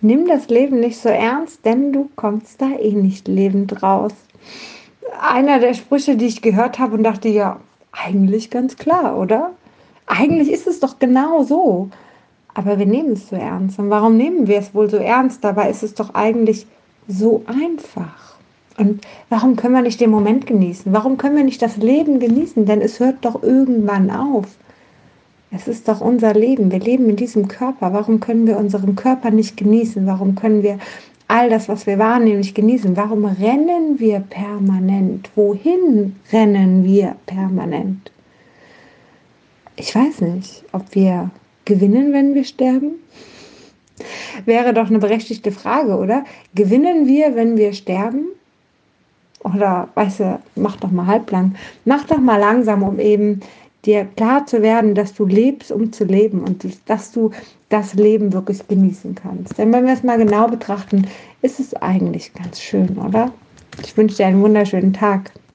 Nimm das Leben nicht so ernst, denn du kommst da eh nicht lebend raus. Einer der Sprüche, die ich gehört habe und dachte, ja, eigentlich ganz klar, oder? Eigentlich ist es doch genau so. Aber wir nehmen es so ernst. Und warum nehmen wir es wohl so ernst? Dabei ist es doch eigentlich so einfach. Und warum können wir nicht den Moment genießen? Warum können wir nicht das Leben genießen? Denn es hört doch irgendwann auf. Es ist doch unser Leben. Wir leben in diesem Körper. Warum können wir unseren Körper nicht genießen? Warum können wir all das, was wir wahrnehmen, nicht genießen? Warum rennen wir permanent? Wohin rennen wir permanent? Ich weiß nicht, ob wir gewinnen, wenn wir sterben. Wäre doch eine berechtigte Frage, oder? Gewinnen wir, wenn wir sterben? Oder, weißt du, mach doch mal halblang. Mach doch mal langsam, um eben dir klar zu werden, dass du lebst, um zu leben und dass du das Leben wirklich genießen kannst. Denn wenn wir es mal genau betrachten, ist es eigentlich ganz schön, oder? Ich wünsche dir einen wunderschönen Tag.